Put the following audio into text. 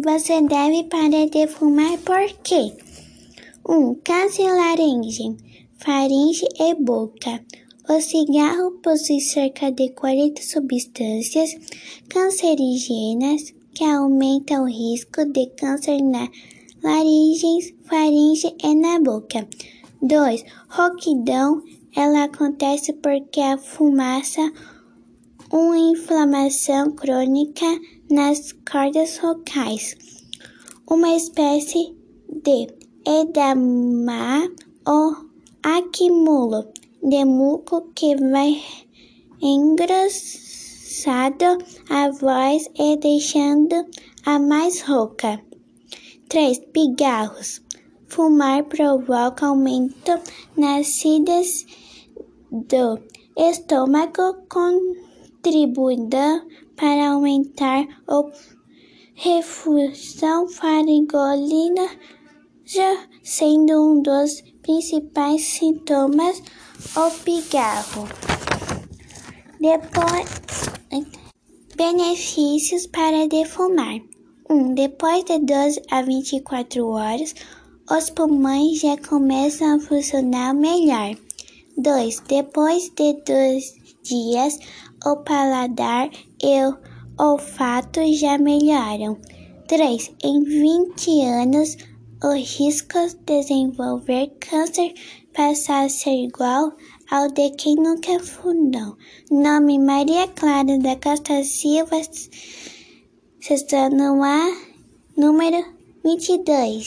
Você deve parar de fumar por quê? 1. Um, câncer laringe, faringe e boca. O cigarro possui cerca de 40 substâncias cancerígenas que aumentam o risco de câncer na laringe, faringe e na boca. 2. Roquidão. Ela acontece porque a fumaça uma inflamação crônica nas cordas vocais, uma espécie de edema ou acúmulo de muco que vai engrossando a voz e deixando a mais rouca. 3. Pigarros. Fumar provoca aumento nas acidez do estômago, contribuindo para aumentar a refusão faringolina, sendo um dos principais sintomas o pigarro. Depois, benefícios para defumar. 1. Um, depois de 12 a 24 horas, os pulmões já começam a funcionar melhor. 2. Depois de dois dias, o paladar e o olfato já melhoram. 3. Em 20 anos, o risco de desenvolver câncer passa a ser igual ao de quem nunca fundou. Nome Maria Clara da Costa Silva, sessão A, número 22.